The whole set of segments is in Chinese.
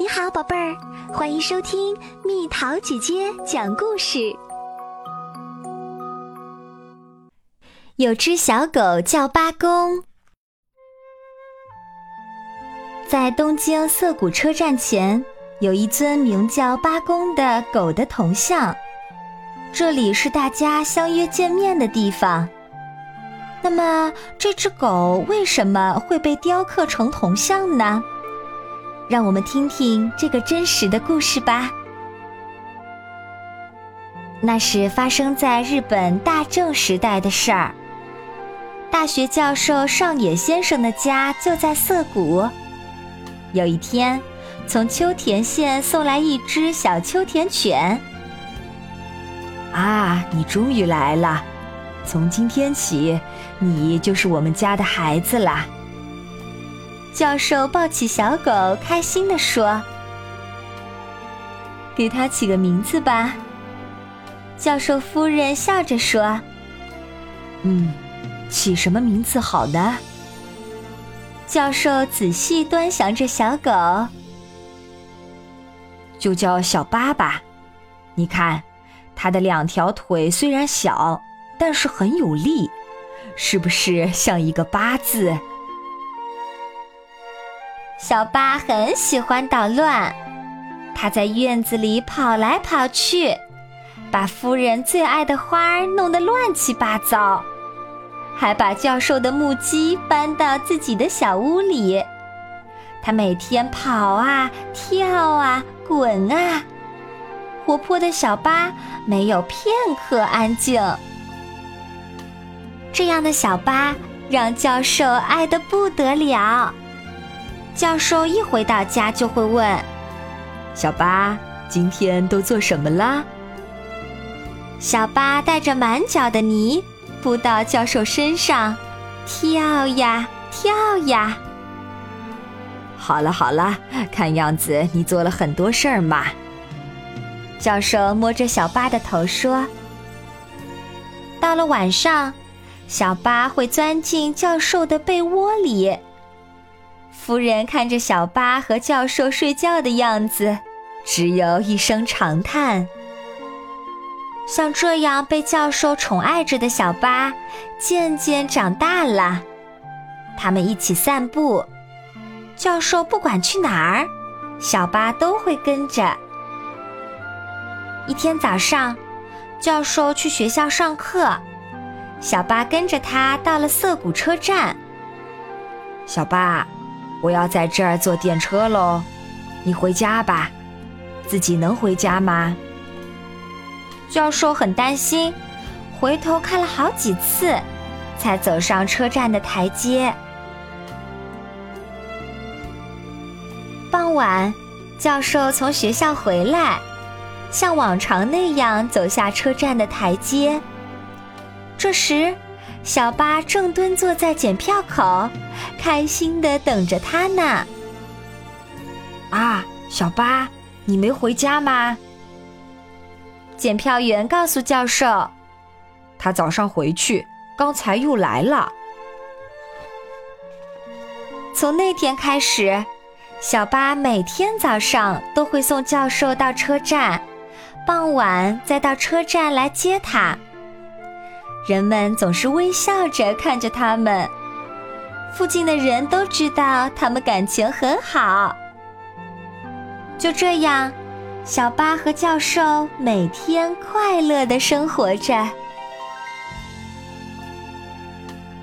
你好，宝贝儿，欢迎收听蜜桃姐姐讲故事。有只小狗叫八公，在东京涩谷车站前有一尊名叫八公的狗的铜像，这里是大家相约见面的地方。那么，这只狗为什么会被雕刻成铜像呢？让我们听听这个真实的故事吧。那是发生在日本大正时代的事儿。大学教授上野先生的家就在涩谷。有一天，从秋田县送来一只小秋田犬。啊，你终于来了！从今天起，你就是我们家的孩子啦。教授抱起小狗，开心地说：“给它起个名字吧。”教授夫人笑着说：“嗯，起什么名字好呢？”教授仔细端详着小狗，就叫小八吧。你看，它的两条腿虽然小，但是很有力，是不是像一个八字？小八很喜欢捣乱，他在院子里跑来跑去，把夫人最爱的花弄得乱七八糟，还把教授的木屐搬到自己的小屋里。他每天跑啊跳啊滚啊，活泼的小八没有片刻安静。这样的小八让教授爱得不得了。教授一回到家就会问：“小八，今天都做什么啦？”小八带着满脚的泥扑到教授身上，跳呀跳呀。好了好了，看样子你做了很多事儿嘛。教授摸着小八的头说：“到了晚上，小八会钻进教授的被窝里。”夫人看着小八和教授睡觉的样子，只有一声长叹。像这样被教授宠爱着的小八，渐渐长大了。他们一起散步，教授不管去哪儿，小八都会跟着。一天早上，教授去学校上课，小八跟着他到了涩谷车站。小八。我要在这儿坐电车喽，你回家吧。自己能回家吗？教授很担心，回头看了好几次，才走上车站的台阶。傍晚，教授从学校回来，像往常那样走下车站的台阶。这时，小巴正蹲坐在检票口，开心的等着他呢。啊，小巴，你没回家吗？检票员告诉教授，他早上回去，刚才又来了。从那天开始，小巴每天早上都会送教授到车站，傍晚再到车站来接他。人们总是微笑着看着他们，附近的人都知道他们感情很好。就这样，小八和教授每天快乐的生活着。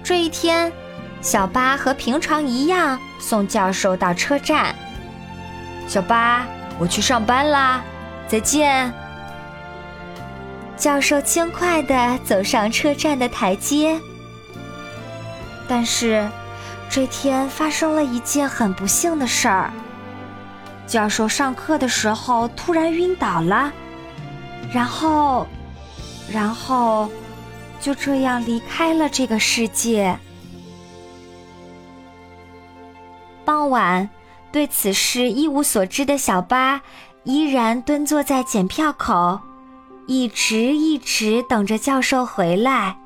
这一天，小八和平常一样送教授到车站。小八，我去上班啦，再见。教授轻快地走上车站的台阶，但是这天发生了一件很不幸的事儿。教授上课的时候突然晕倒了，然后，然后就这样离开了这个世界。傍晚，对此事一无所知的小八依然蹲坐在检票口。一直一直等着教授回来。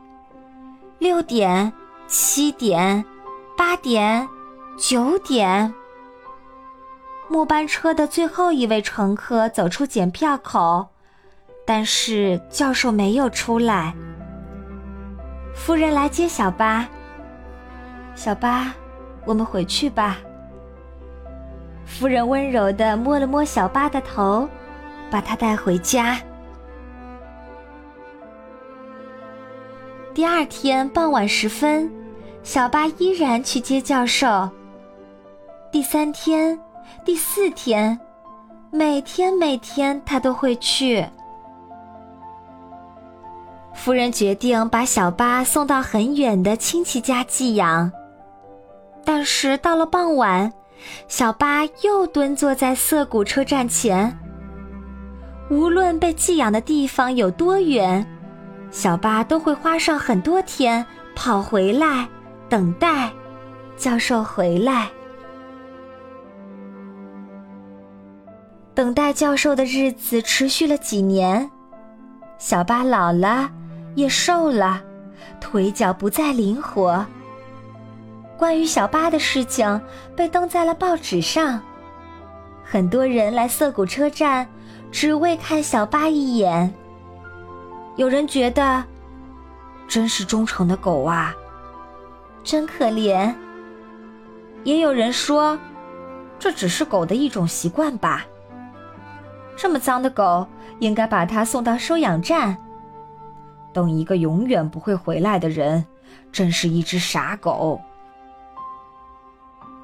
六点、七点、八点、九点，末班车的最后一位乘客走出检票口，但是教授没有出来。夫人来接小巴。小巴，我们回去吧。夫人温柔地摸了摸小巴的头，把他带回家。第二天傍晚时分，小巴依然去接教授。第三天。第四天，每天每天他都会去。夫人决定把小巴送到很远的亲戚家寄养，但是到了傍晚，小巴又蹲坐在涩谷车站前。无论被寄养的地方有多远，小巴都会花上很多天跑回来，等待教授回来。等待教授的日子持续了几年，小巴老了，也瘦了，腿脚不再灵活。关于小巴的事情被登在了报纸上，很多人来涩谷车站，只为看小巴一眼。有人觉得，真是忠诚的狗啊，真可怜。也有人说，这只是狗的一种习惯吧。这么脏的狗，应该把它送到收养站。等一个永远不会回来的人，真是一只傻狗。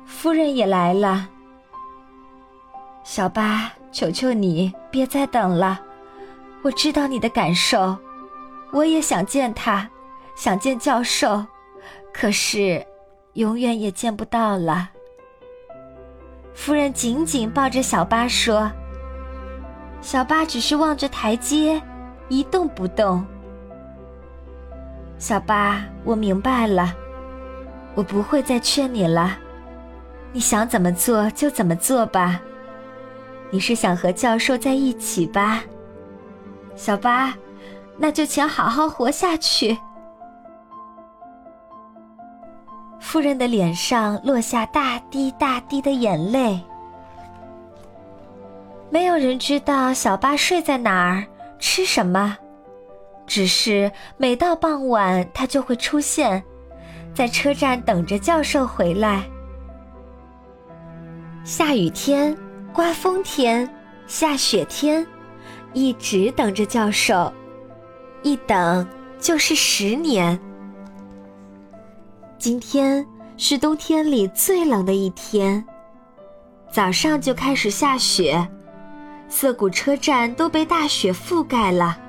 夫人也来了。小巴，求求你别再等了，我知道你的感受，我也想见他，想见教授，可是永远也见不到了。夫人紧紧抱着小巴说。小巴只是望着台阶，一动不动。小巴，我明白了，我不会再劝你了，你想怎么做就怎么做吧。你是想和教授在一起吧？小巴，那就请好好活下去。夫人的脸上落下大滴大滴的眼泪。没有人知道小巴睡在哪儿，吃什么，只是每到傍晚，他就会出现，在车站等着教授回来。下雨天、刮风天、下雪天，一直等着教授，一等就是十年。今天是冬天里最冷的一天，早上就开始下雪。涩谷车站都被大雪覆盖了。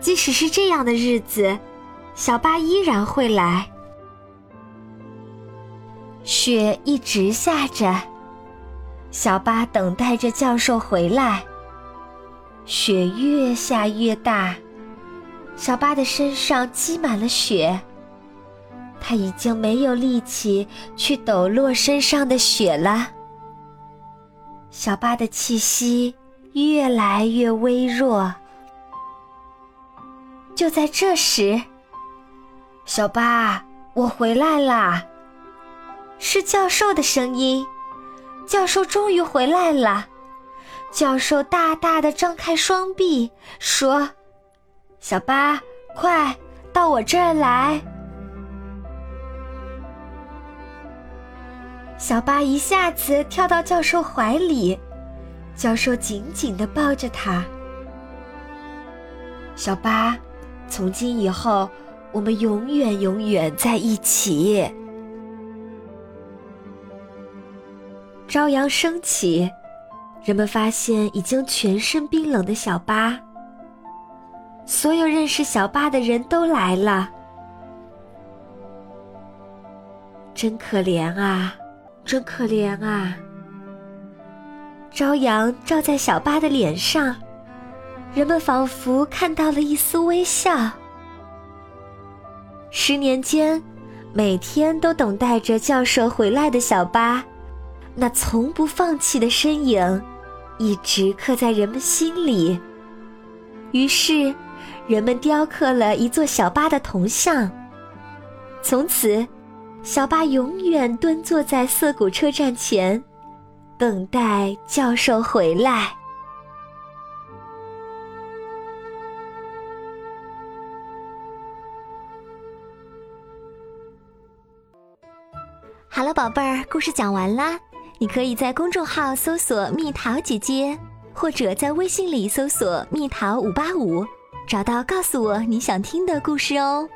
即使是这样的日子，小巴依然会来。雪一直下着，小巴等待着教授回来。雪越下越大，小巴的身上积满了雪。他已经没有力气去抖落身上的雪了。小巴的气息越来越微弱。就在这时，小巴，我回来啦！是教授的声音。教授终于回来了。教授大大的张开双臂，说：“小巴，快到我这儿来。”小巴一下子跳到教授怀里，教授紧紧的抱着他。小巴，从今以后，我们永远永远在一起。朝阳升起，人们发现已经全身冰冷的小巴。所有认识小巴的人都来了，真可怜啊！真可怜啊！朝阳照在小巴的脸上，人们仿佛看到了一丝微笑。十年间，每天都等待着教授回来的小巴，那从不放弃的身影，一直刻在人们心里。于是，人们雕刻了一座小巴的铜像，从此。小巴永远蹲坐在涩谷车站前，等待教授回来。好了，宝贝儿，故事讲完啦。你可以在公众号搜索“蜜桃姐姐”，或者在微信里搜索“蜜桃五八五”，找到告诉我你想听的故事哦。